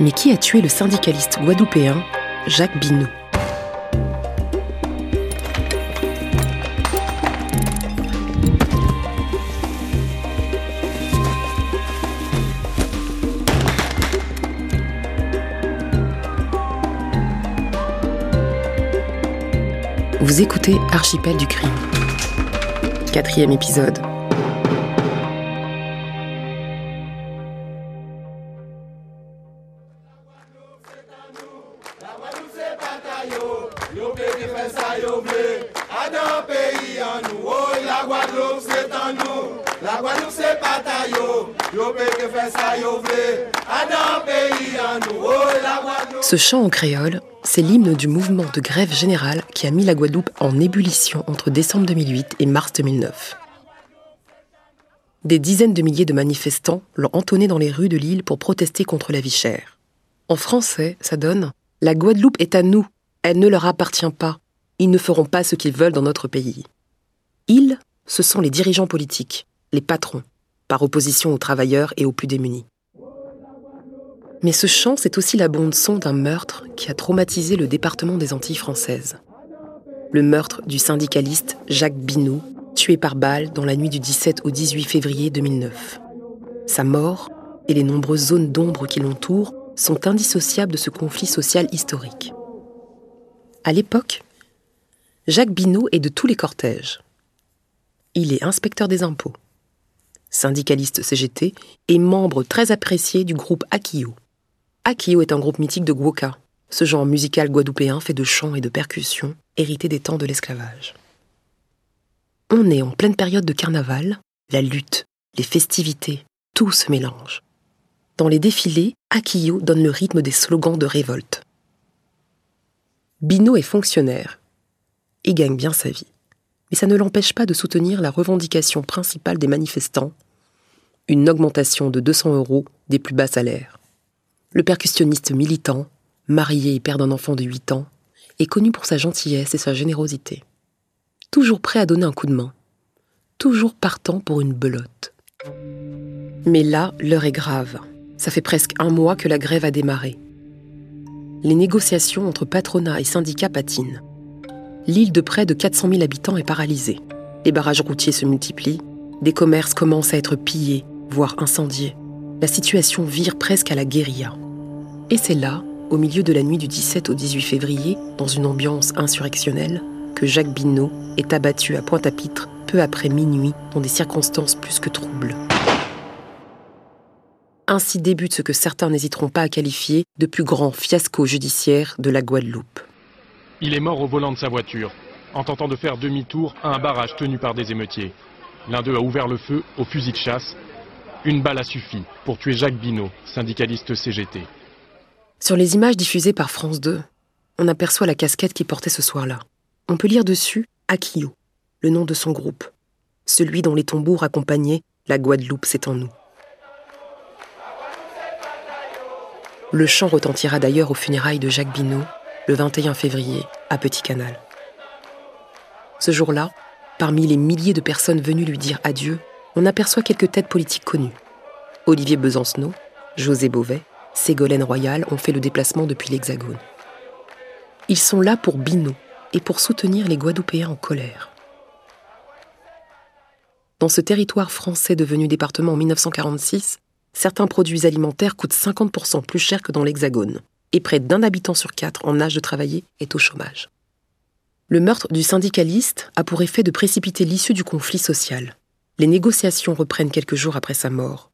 Mais qui a tué le syndicaliste guadeloupéen Jacques Binou Vous écoutez Archipel du crime. Quatrième épisode. Ce chant en créole, c'est l'hymne du mouvement de grève générale qui a mis la Guadeloupe en ébullition entre décembre 2008 et mars 2009. Des dizaines de milliers de manifestants l'ont entonné dans les rues de l'île pour protester contre la vie chère. En français, ça donne La Guadeloupe est à nous, elle ne leur appartient pas, ils ne feront pas ce qu'ils veulent dans notre pays. Ils, ce sont les dirigeants politiques, les patrons, par opposition aux travailleurs et aux plus démunis. Mais ce chant, c'est aussi la bande-son d'un meurtre qui a traumatisé le département des Antilles françaises. Le meurtre du syndicaliste Jacques Binou, tué par balle dans la nuit du 17 au 18 février 2009. Sa mort et les nombreuses zones d'ombre qui l'entourent sont indissociables de ce conflit social historique. À l'époque, Jacques Binou est de tous les cortèges. Il est inspecteur des impôts, syndicaliste CGT et membre très apprécié du groupe Akio. Akio est un groupe mythique de Gwoka, ce genre musical guadeloupéen fait de chants et de percussions, hérité des temps de l'esclavage. On est en pleine période de carnaval, la lutte, les festivités, tout se mélange. Dans les défilés, Akio donne le rythme des slogans de révolte. Bino est fonctionnaire et gagne bien sa vie. Mais ça ne l'empêche pas de soutenir la revendication principale des manifestants, une augmentation de 200 euros des plus bas salaires. Le percussionniste militant, marié et père d'un enfant de 8 ans, est connu pour sa gentillesse et sa générosité. Toujours prêt à donner un coup de main. Toujours partant pour une belote. Mais là, l'heure est grave. Ça fait presque un mois que la grève a démarré. Les négociations entre patronat et syndicats patinent. L'île de près de 400 000 habitants est paralysée. Les barrages routiers se multiplient. Des commerces commencent à être pillés, voire incendiés la situation vire presque à la guérilla. Et c'est là, au milieu de la nuit du 17 au 18 février, dans une ambiance insurrectionnelle, que Jacques Binot est abattu à Pointe-à-Pitre peu après minuit dans des circonstances plus que troubles. Ainsi débute ce que certains n'hésiteront pas à qualifier de plus grand fiasco judiciaire de la Guadeloupe. Il est mort au volant de sa voiture, en tentant de faire demi-tour à un barrage tenu par des émeutiers. L'un d'eux a ouvert le feu au fusil de chasse une balle a suffi pour tuer Jacques Binot, syndicaliste CGT. Sur les images diffusées par France 2, on aperçoit la casquette qu'il portait ce soir-là. On peut lire dessus Akio, le nom de son groupe, celui dont les tambours accompagnaient La Guadeloupe, c'est en nous. Le chant retentira d'ailleurs aux funérailles de Jacques Binot le 21 février à Petit Canal. Ce jour-là, parmi les milliers de personnes venues lui dire adieu, on aperçoit quelques têtes politiques connues. Olivier Besancenot, José Beauvais, Ségolène Royal ont fait le déplacement depuis l'Hexagone. Ils sont là pour Binot et pour soutenir les Guadeloupéens en colère. Dans ce territoire français devenu département en 1946, certains produits alimentaires coûtent 50% plus cher que dans l'Hexagone, et près d'un habitant sur quatre en âge de travailler est au chômage. Le meurtre du syndicaliste a pour effet de précipiter l'issue du conflit social. Les négociations reprennent quelques jours après sa mort.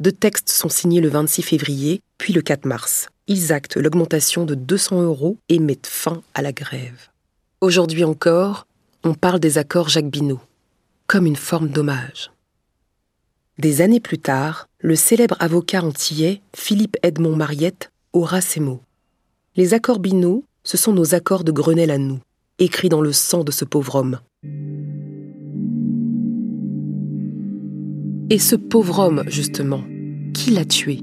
Deux textes sont signés le 26 février, puis le 4 mars. Ils actent l'augmentation de 200 euros et mettent fin à la grève. Aujourd'hui encore, on parle des accords Jacques Binot, comme une forme d'hommage. Des années plus tard, le célèbre avocat antillais Philippe Edmond Mariette aura ces mots. Les accords Binot, ce sont nos accords de Grenelle à nous, écrits dans le sang de ce pauvre homme. Et ce pauvre homme, justement, qui l'a tué?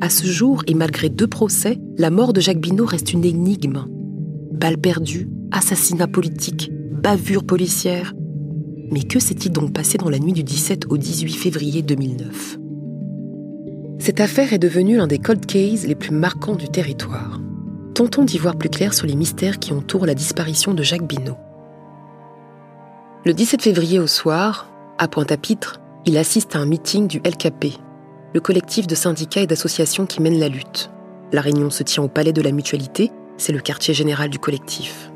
À ce jour, et malgré deux procès, la mort de Jacques Binot reste une énigme. Balle perdue, assassinat politique, bavure policière. Mais que s'est-il donc passé dans la nuit du 17 au 18 février 2009 Cette affaire est devenue l'un des cold cases les plus marquants du territoire. Tentons d'y voir plus clair sur les mystères qui entourent la disparition de Jacques Binot. Le 17 février au soir, à Pointe-à-Pitre, il assiste à un meeting du LKP, le collectif de syndicats et d'associations qui mènent la lutte. La réunion se tient au Palais de la Mutualité, c'est le quartier général du collectif.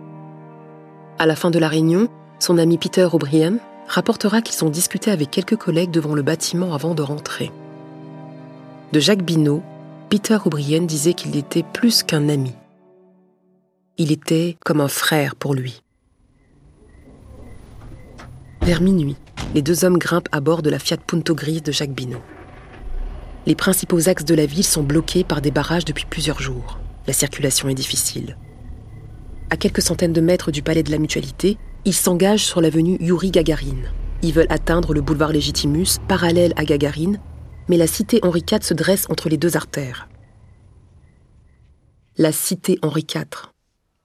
À la fin de la réunion, son ami Peter O'Brien rapportera qu'ils ont discuté avec quelques collègues devant le bâtiment avant de rentrer. De Jacques Binot, Peter O'Brien disait qu'il était plus qu'un ami. Il était comme un frère pour lui. Vers minuit, les deux hommes grimpent à bord de la Fiat Punto grise de Jacques Binot. Les principaux axes de la ville sont bloqués par des barrages depuis plusieurs jours. La circulation est difficile. À quelques centaines de mètres du palais de la Mutualité, ils s'engagent sur l'avenue Yuri Gagarine. Ils veulent atteindre le boulevard Légitimus, parallèle à Gagarine, mais la cité Henri IV se dresse entre les deux artères. La cité Henri IV.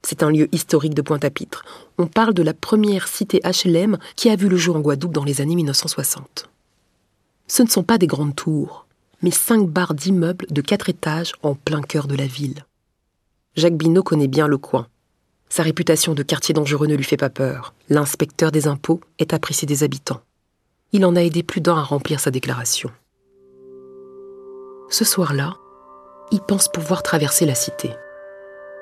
C'est un lieu historique de Pointe-à-Pitre. On parle de la première cité HLM qui a vu le jour en Guadeloupe dans les années 1960. Ce ne sont pas des grandes tours, mais cinq barres d'immeubles de quatre étages en plein cœur de la ville. Jacques Binot connaît bien le coin. Sa réputation de quartier dangereux ne lui fait pas peur. L'inspecteur des impôts est apprécié des habitants. Il en a aidé plus d'un à remplir sa déclaration. Ce soir-là, il pense pouvoir traverser la cité.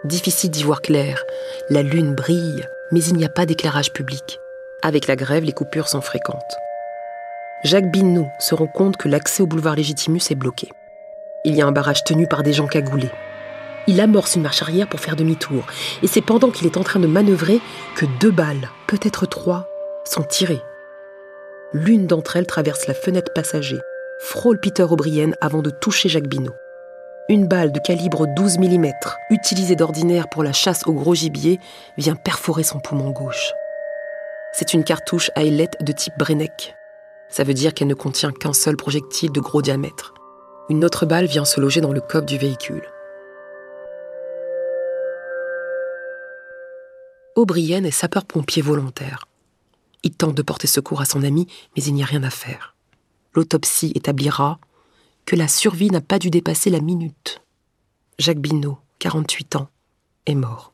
Difficile d'y voir clair, la lune brille, mais il n'y a pas d'éclairage public. Avec la grève, les coupures sont fréquentes. Jacques Binot se rend compte que l'accès au boulevard Légitimus est bloqué. Il y a un barrage tenu par des gens cagoulés. Il amorce une marche arrière pour faire demi-tour, et c'est pendant qu'il est en train de manœuvrer que deux balles, peut-être trois, sont tirées. L'une d'entre elles traverse la fenêtre passager, frôle Peter O'Brien avant de toucher Jacques Binot. Une balle de calibre 12 mm, utilisée d'ordinaire pour la chasse au gros gibier, vient perforer son poumon gauche. C'est une cartouche à ailette de type Brenneck, ça veut dire qu'elle ne contient qu'un seul projectile de gros diamètre. Une autre balle vient se loger dans le coffre du véhicule. O'Brien est sapeur-pompier volontaire. Il tente de porter secours à son ami, mais il n'y a rien à faire. L'autopsie établira que la survie n'a pas dû dépasser la minute. Jacques Binot, 48 ans, est mort.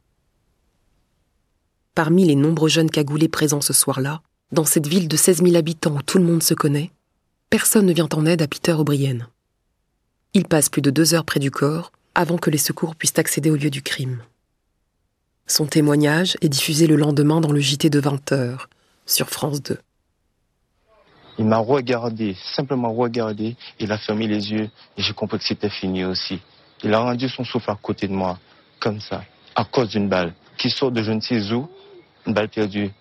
Parmi les nombreux jeunes cagoulés présents ce soir-là, dans cette ville de 16 000 habitants où tout le monde se connaît, personne ne vient en aide à Peter O'Brien. Il passe plus de deux heures près du corps avant que les secours puissent accéder au lieu du crime. Son témoignage est diffusé le lendemain dans le JT de 20 heures sur France 2. Il m'a regardé, simplement regardé, il a fermé les yeux et j'ai compris que c'était fini aussi. Il a rendu son souffle à côté de moi, comme ça, à cause d'une balle, qui sort de je ne sais où, une balle perdue.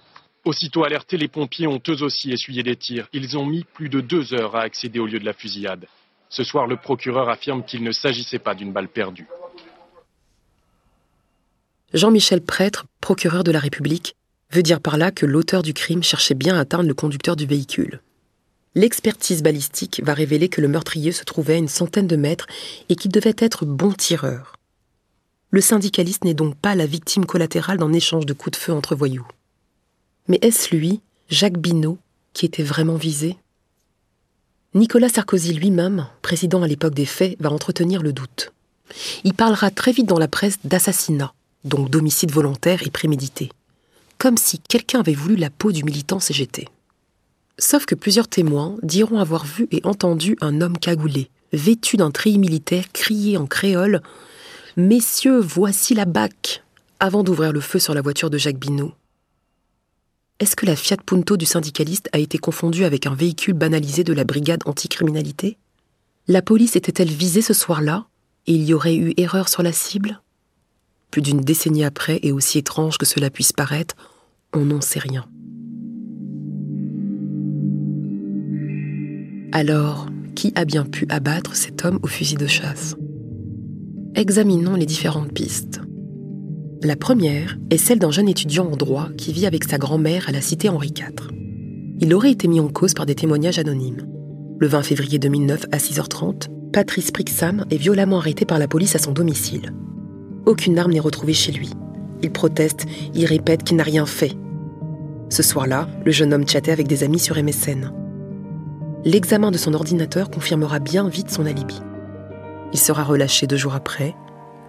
Aussitôt alertés, les pompiers ont eux aussi essuyé des tirs. Ils ont mis plus de deux heures à accéder au lieu de la fusillade. Ce soir, le procureur affirme qu'il ne s'agissait pas d'une balle perdue. Jean-Michel Prêtre, procureur de la République, veut dire par là que l'auteur du crime cherchait bien à atteindre le conducteur du véhicule. L'expertise balistique va révéler que le meurtrier se trouvait à une centaine de mètres et qu'il devait être bon tireur. Le syndicaliste n'est donc pas la victime collatérale d'un échange de coups de feu entre voyous. Mais est-ce lui, Jacques Binot, qui était vraiment visé? Nicolas Sarkozy lui-même, président à l'époque des faits, va entretenir le doute. Il parlera très vite dans la presse d'assassinat, donc d'homicide volontaire et prémédité, comme si quelqu'un avait voulu la peau du militant CGT. Sauf que plusieurs témoins diront avoir vu et entendu un homme cagoulé, vêtu d'un treillis militaire, crier en créole Messieurs, voici la BAC avant d'ouvrir le feu sur la voiture de Jacques Binot. Est-ce que la Fiat Punto du syndicaliste a été confondue avec un véhicule banalisé de la brigade anticriminalité? La police était-elle visée ce soir-là? Et il y aurait eu erreur sur la cible? Plus d'une décennie après, et aussi étrange que cela puisse paraître, on n'en sait rien. Alors, qui a bien pu abattre cet homme au fusil de chasse? Examinons les différentes pistes. La première est celle d'un jeune étudiant en droit qui vit avec sa grand-mère à la cité Henri IV. Il aurait été mis en cause par des témoignages anonymes. Le 20 février 2009 à 6h30, Patrice Prixam est violemment arrêté par la police à son domicile. Aucune arme n'est retrouvée chez lui. Il proteste, il répète qu'il n'a rien fait. Ce soir-là, le jeune homme chattait avec des amis sur MSN. L'examen de son ordinateur confirmera bien vite son alibi. Il sera relâché deux jours après,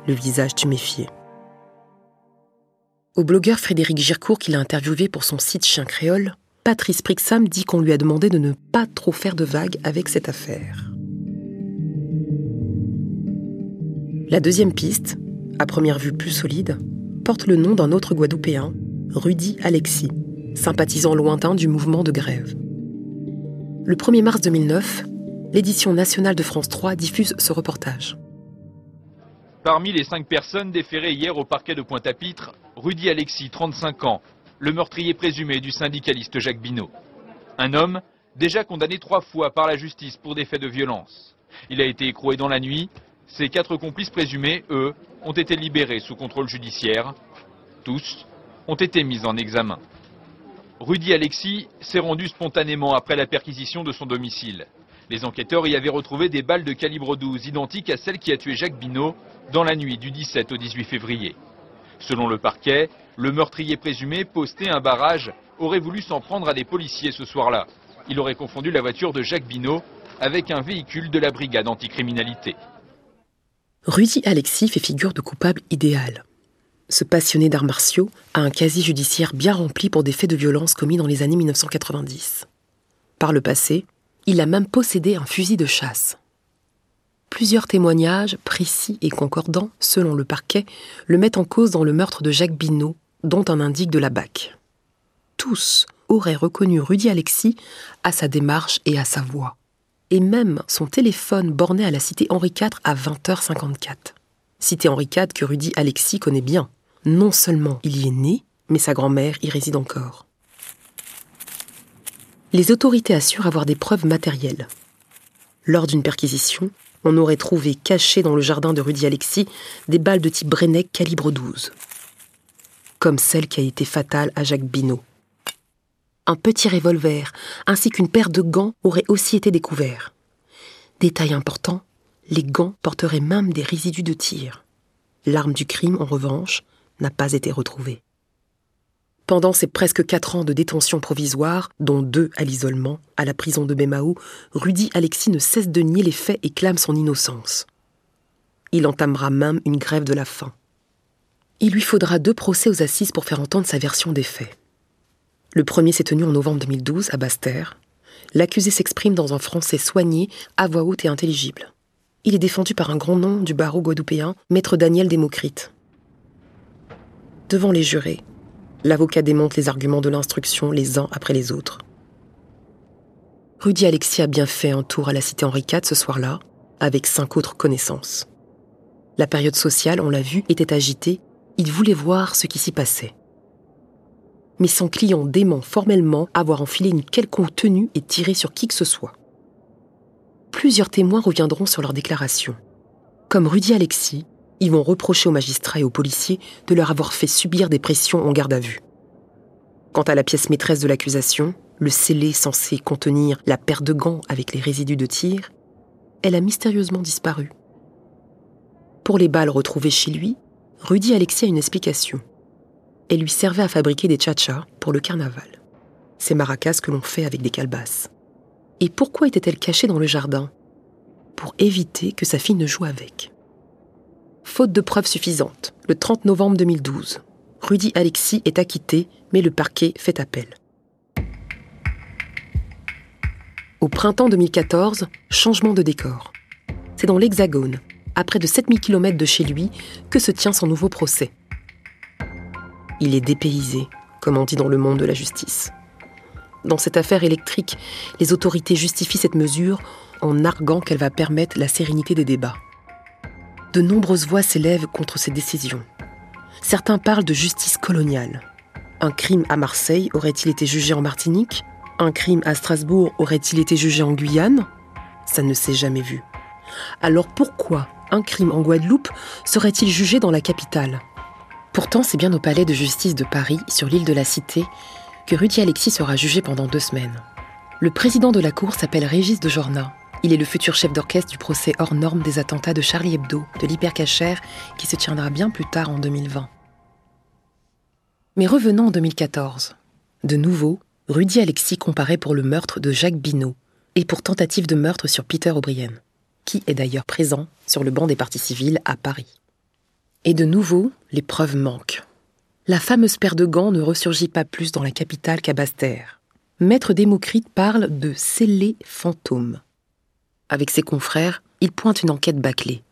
le visage tuméfié. Au blogueur Frédéric Gircourt qu'il a interviewé pour son site Chien Créole, Patrice Prixam dit qu'on lui a demandé de ne pas trop faire de vagues avec cette affaire. La deuxième piste, à première vue plus solide, porte le nom d'un autre Guadeloupéen, Rudy Alexis, sympathisant lointain du mouvement de grève. Le 1er mars 2009, l'édition nationale de France 3 diffuse ce reportage. Parmi les cinq personnes déférées hier au parquet de Pointe-à-Pitre, Rudy Alexis, 35 ans, le meurtrier présumé du syndicaliste Jacques Binot. Un homme déjà condamné trois fois par la justice pour des faits de violence. Il a été écroué dans la nuit ces quatre complices présumés, eux, ont été libérés sous contrôle judiciaire. Tous ont été mis en examen. Rudy Alexis s'est rendu spontanément après la perquisition de son domicile. Les enquêteurs y avaient retrouvé des balles de calibre 12 identiques à celles qui a tué Jacques Binot dans la nuit du 17 au 18 février. Selon le parquet, le meurtrier présumé, posté un barrage, aurait voulu s'en prendre à des policiers ce soir-là. Il aurait confondu la voiture de Jacques Binot avec un véhicule de la brigade anticriminalité. Rudy Alexis fait figure de coupable idéal. Ce passionné d'arts martiaux a un casier judiciaire bien rempli pour des faits de violence commis dans les années 1990. Par le passé, il a même possédé un fusil de chasse. Plusieurs témoignages, précis et concordants, selon le parquet, le mettent en cause dans le meurtre de Jacques Binot, dont un indique de la BAC. Tous auraient reconnu Rudy Alexis à sa démarche et à sa voix et même son téléphone borné à la cité Henri IV à 20h54. Cité Henri IV que Rudy Alexis connaît bien. Non seulement il y est né, mais sa grand-mère y réside encore. Les autorités assurent avoir des preuves matérielles. Lors d'une perquisition, on aurait trouvé cachées dans le jardin de Rudy Alexis des balles de type Brenneck calibre 12, comme celle qui a été fatale à Jacques Binot un petit revolver ainsi qu'une paire de gants auraient aussi été découverts. Détail important, les gants porteraient même des résidus de tir. L'arme du crime, en revanche, n'a pas été retrouvée. Pendant ces presque quatre ans de détention provisoire, dont deux à l'isolement, à la prison de Bémaou, Rudy Alexis ne cesse de nier les faits et clame son innocence. Il entamera même une grève de la faim. Il lui faudra deux procès aux assises pour faire entendre sa version des faits. Le premier s'est tenu en novembre 2012 à Basse-Terre. L'accusé s'exprime dans un français soigné, à voix haute et intelligible. Il est défendu par un grand nom du barreau guadeloupéen, maître Daniel Démocrite. Devant les jurés, l'avocat démonte les arguments de l'instruction les uns après les autres. Rudy Alexis a bien fait un tour à la cité Henri IV ce soir-là, avec cinq autres connaissances. La période sociale, on l'a vu, était agitée. Il voulait voir ce qui s'y passait mais son client dément formellement avoir enfilé une quelconque tenue et tiré sur qui que ce soit. Plusieurs témoins reviendront sur leur déclaration. Comme Rudy Alexis, ils vont reprocher aux magistrats et aux policiers de leur avoir fait subir des pressions en garde à vue. Quant à la pièce maîtresse de l'accusation, le scellé censé contenir la paire de gants avec les résidus de tir, elle a mystérieusement disparu. Pour les balles retrouvées chez lui, Rudy Alexis a une explication elle lui servait à fabriquer des tchatchas pour le carnaval. Ces maracas que l'on fait avec des calebasses. Et pourquoi était-elle cachée dans le jardin? Pour éviter que sa fille ne joue avec. Faute de preuves suffisantes, le 30 novembre 2012, Rudy Alexis est acquitté, mais le parquet fait appel. Au printemps 2014, changement de décor. C'est dans l'Hexagone, à près de 7000 km de chez lui, que se tient son nouveau procès. Il est dépaysé, comme on dit dans le monde de la justice. Dans cette affaire électrique, les autorités justifient cette mesure en arguant qu'elle va permettre la sérénité des débats. De nombreuses voix s'élèvent contre ces décisions. Certains parlent de justice coloniale. Un crime à Marseille aurait-il été jugé en Martinique? Un crime à Strasbourg aurait-il été jugé en Guyane? Ça ne s'est jamais vu. Alors pourquoi un crime en Guadeloupe serait-il jugé dans la capitale? Pourtant, c'est bien au palais de justice de Paris, sur l'île de la Cité, que Rudy Alexis sera jugé pendant deux semaines. Le président de la cour s'appelle Régis de Jorna. Il est le futur chef d'orchestre du procès hors norme des attentats de Charlie Hebdo, de l'hypercachère, qui se tiendra bien plus tard en 2020. Mais revenons en 2014. De nouveau, Rudy Alexis comparaît pour le meurtre de Jacques Binot et pour tentative de meurtre sur Peter O'Brien. qui est d'ailleurs présent sur le banc des partis civils à Paris. Et de nouveau, les preuves manquent. La fameuse paire de gants ne ressurgit pas plus dans la capitale qu'à Basse-Terre. Maître Démocrite parle de scellés fantômes. Avec ses confrères, il pointe une enquête bâclée.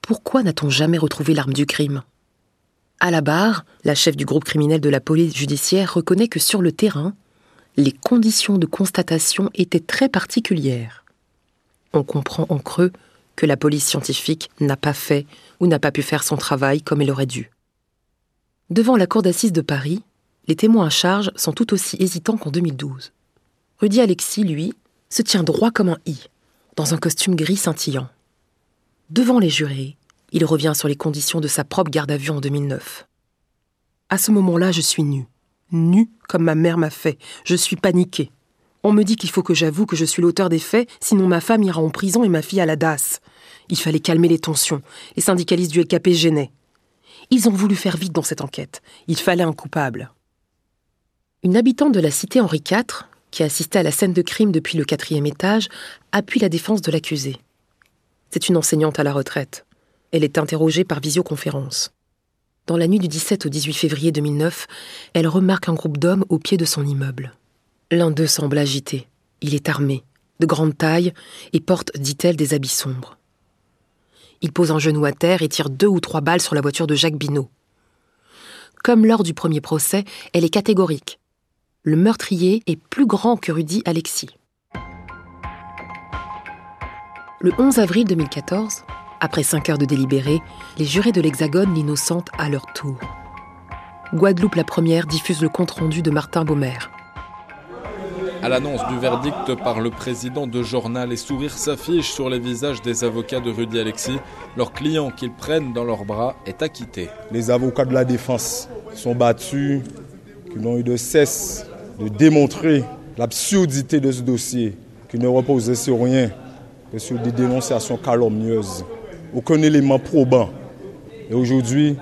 Pourquoi n'a-t-on jamais retrouvé l'arme du crime? À la barre, la chef du groupe criminel de la police judiciaire reconnaît que sur le terrain, les conditions de constatation étaient très particulières. On comprend en creux que la police scientifique n'a pas fait ou n'a pas pu faire son travail comme elle aurait dû. Devant la cour d'assises de Paris, les témoins à charge sont tout aussi hésitants qu'en 2012. Rudy Alexis, lui, se tient droit comme un i, dans un costume gris scintillant. Devant les jurés, il revient sur les conditions de sa propre garde à vue en 2009. À ce moment-là, je suis nu. Nu comme ma mère m'a fait. Je suis paniqué. On me dit qu'il faut que j'avoue que je suis l'auteur des faits, sinon ma femme ira en prison et ma fille à la DAS. Il fallait calmer les tensions. Les syndicalistes du LKP gênaient. Ils ont voulu faire vite dans cette enquête. Il fallait un coupable. Une habitante de la cité Henri IV, qui assistait à la scène de crime depuis le quatrième étage, appuie la défense de l'accusé. C'est une enseignante à la retraite. Elle est interrogée par visioconférence. Dans la nuit du 17 au 18 février 2009, elle remarque un groupe d'hommes au pied de son immeuble. L'un d'eux semble agité. Il est armé, de grande taille, et porte, dit-elle, des habits sombres. Il pose un genou à terre et tire deux ou trois balles sur la voiture de Jacques Binot. Comme lors du premier procès, elle est catégorique le meurtrier est plus grand que Rudy Alexis. Le 11 avril 2014, après cinq heures de délibéré, les jurés de l'Hexagone l'innocentent à leur tour. Guadeloupe la première diffuse le compte-rendu de Martin Baumer. À l'annonce du verdict par le président de journal, les sourires s'affichent sur les visages des avocats de Rudy Alexis. Leur client qu'ils prennent dans leurs bras est acquitté. Les avocats de la défense sont battus, qui n'ont eu de cesse de démontrer l'absurdité de ce dossier qui ne reposait sur rien que sur des dénonciations calomnieuses. Aucun élément probant. Et aujourd'hui,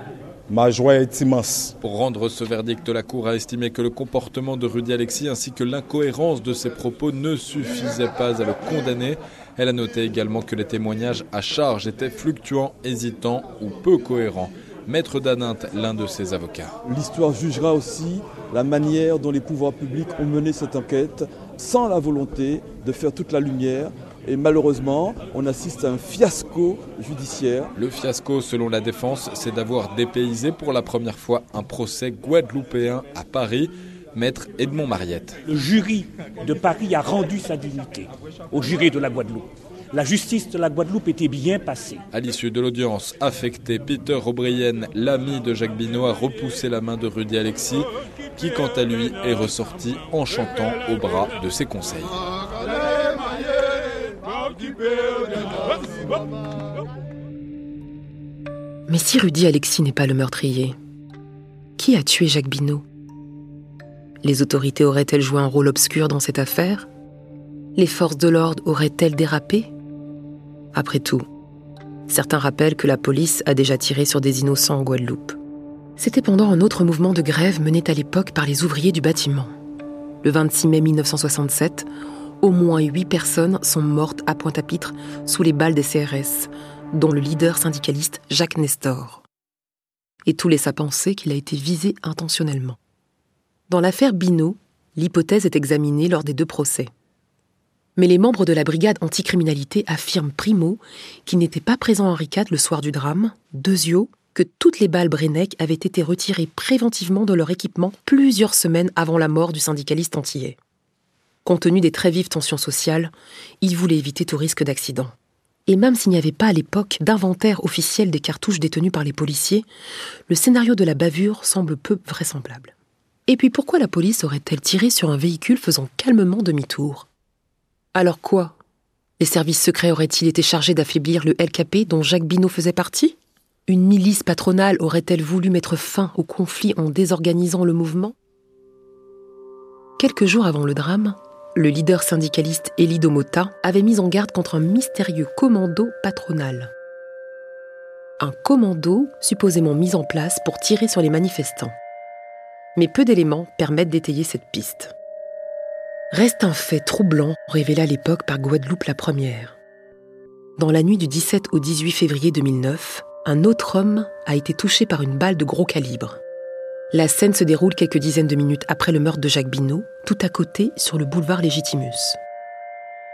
ma joie est immense. Pour rendre ce verdict, la Cour a estimé que le comportement de Rudy Alexis ainsi que l'incohérence de ses propos ne suffisaient pas à le condamner. Elle a noté également que les témoignages à charge étaient fluctuants, hésitants ou peu cohérents. Maître Danint, l'un de ses avocats. L'histoire jugera aussi la manière dont les pouvoirs publics ont mené cette enquête sans la volonté de faire toute la lumière. Et malheureusement, on assiste à un fiasco judiciaire. Le fiasco, selon la défense, c'est d'avoir dépaysé pour la première fois un procès guadeloupéen à Paris. Maître Edmond Mariette. Le jury de Paris a rendu sa dignité au jury de la Guadeloupe la justice de la Guadeloupe était bien passée. À l'issue de l'audience affectée, Peter O'Brien, l'ami de Jacques Binot, a repoussé la main de Rudy Alexis, qui quant à lui est ressorti en chantant au bras de ses conseils. Mais si Rudy Alexis n'est pas le meurtrier, qui a tué Jacques Binot Les autorités auraient-elles joué un rôle obscur dans cette affaire? Les forces de l'ordre auraient-elles dérapé? Après tout, certains rappellent que la police a déjà tiré sur des innocents en Guadeloupe. C'était pendant un autre mouvement de grève mené à l'époque par les ouvriers du bâtiment. Le 26 mai 1967, au moins huit personnes sont mortes à Pointe-à-Pitre sous les balles des CRS, dont le leader syndicaliste Jacques Nestor. Et tout laisse à penser qu'il a été visé intentionnellement. Dans l'affaire Binot, l'hypothèse est examinée lors des deux procès. Mais les membres de la brigade anticriminalité affirment primo qu'il n'était pas présent Henri IV le soir du drame, deuxio, que toutes les balles Brenec avaient été retirées préventivement de leur équipement plusieurs semaines avant la mort du syndicaliste antillais. Compte tenu des très vives tensions sociales, il voulait éviter tout risque d'accident. Et même s'il n'y avait pas à l'époque d'inventaire officiel des cartouches détenues par les policiers, le scénario de la bavure semble peu vraisemblable. Et puis pourquoi la police aurait-elle tiré sur un véhicule faisant calmement demi-tour? Alors quoi? Les services secrets auraient-ils été chargés d'affaiblir le LKP dont Jacques Binot faisait partie? Une milice patronale aurait-elle voulu mettre fin au conflit en désorganisant le mouvement? Quelques jours avant le drame, le leader syndicaliste Elie Domota avait mis en garde contre un mystérieux commando patronal. Un commando supposément mis en place pour tirer sur les manifestants. Mais peu d'éléments permettent d'étayer cette piste reste un fait troublant révélé à l'époque par Guadeloupe la première. Dans la nuit du 17 au 18 février 2009, un autre homme a été touché par une balle de gros calibre. La scène se déroule quelques dizaines de minutes après le meurtre de Jacques Binot, tout à côté sur le boulevard Légitimus.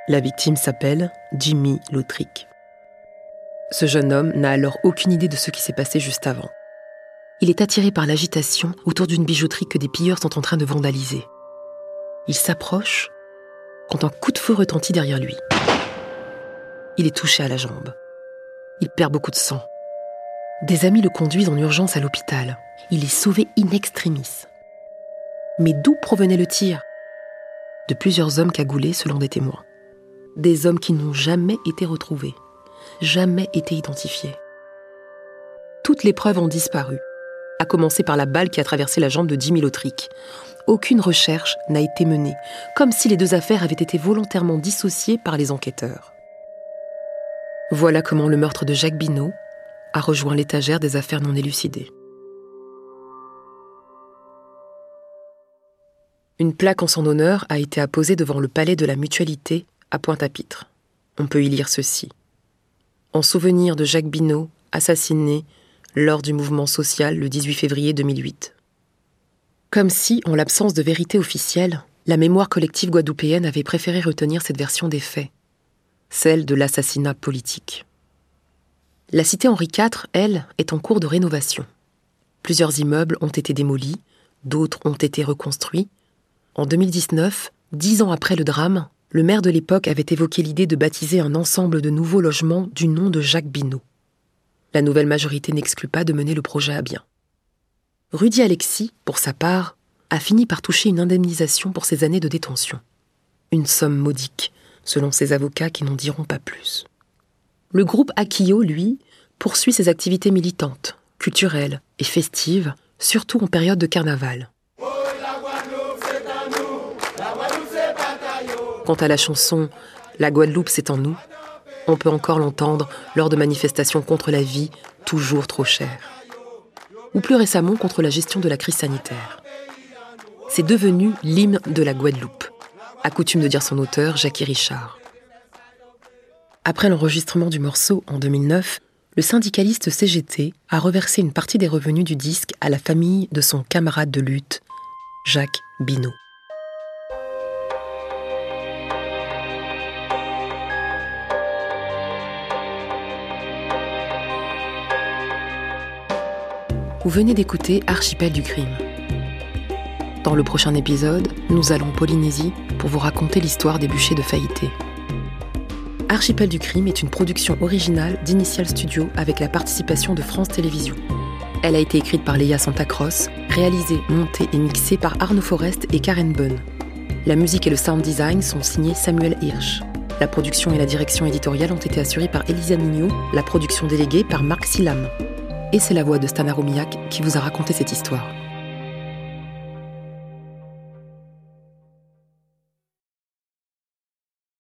La victime s'appelle Jimmy Lautric. Ce jeune homme n'a alors aucune idée de ce qui s'est passé juste avant. Il est attiré par l'agitation autour d'une bijouterie que des pilleurs sont en train de vandaliser. Il s'approche quand un coup de feu retentit derrière lui. Il est touché à la jambe. Il perd beaucoup de sang. Des amis le conduisent en urgence à l'hôpital. Il est sauvé in extremis. Mais d'où provenait le tir? De plusieurs hommes cagoulés selon des témoins. Des hommes qui n'ont jamais été retrouvés, jamais été identifiés. Toutes les preuves ont disparu, à commencer par la balle qui a traversé la jambe de Jimmy Lautric. Aucune recherche n'a été menée, comme si les deux affaires avaient été volontairement dissociées par les enquêteurs. Voilà comment le meurtre de Jacques Binot a rejoint l'étagère des affaires non élucidées. Une plaque en son honneur a été apposée devant le palais de la Mutualité à Pointe-à-Pitre. On peut y lire ceci. En souvenir de Jacques Binot, assassiné lors du mouvement social le 18 février 2008. Comme si, en l'absence de vérité officielle, la mémoire collective guadeloupéenne avait préféré retenir cette version des faits, celle de l'assassinat politique. La cité Henri IV, elle, est en cours de rénovation. Plusieurs immeubles ont été démolis, d'autres ont été reconstruits. En 2019, dix ans après le drame, le maire de l'époque avait évoqué l'idée de baptiser un ensemble de nouveaux logements du nom de Jacques Binot. La nouvelle majorité n'exclut pas de mener le projet à bien. Rudy Alexis, pour sa part, a fini par toucher une indemnisation pour ses années de détention. Une somme modique, selon ses avocats qui n'en diront pas plus. Le groupe Akio, lui, poursuit ses activités militantes, culturelles et festives, surtout en période de carnaval. Quant à la chanson La Guadeloupe, c'est en nous, on peut encore l'entendre lors de manifestations contre la vie toujours trop chère. Ou plus récemment contre la gestion de la crise sanitaire. C'est devenu l'hymne de la Guadeloupe, a coutume de dire son auteur, Jackie Richard. Après l'enregistrement du morceau en 2009, le syndicaliste CGT a reversé une partie des revenus du disque à la famille de son camarade de lutte, Jacques Binot. Vous venez d'écouter Archipel du crime. Dans le prochain épisode, nous allons en Polynésie pour vous raconter l'histoire des bûchers de Faïté. Archipel du crime est une production originale d'Initial Studio avec la participation de France Télévisions. Elle a été écrite par Léa Santacross, réalisée, montée et mixée par Arnaud Forest et Karen Bunn. La musique et le sound design sont signés Samuel Hirsch. La production et la direction éditoriale ont été assurées par Elisa Mignot, la production déléguée par Marc Silam. Et c'est la voix de Stana Romiak qui vous a raconté cette histoire.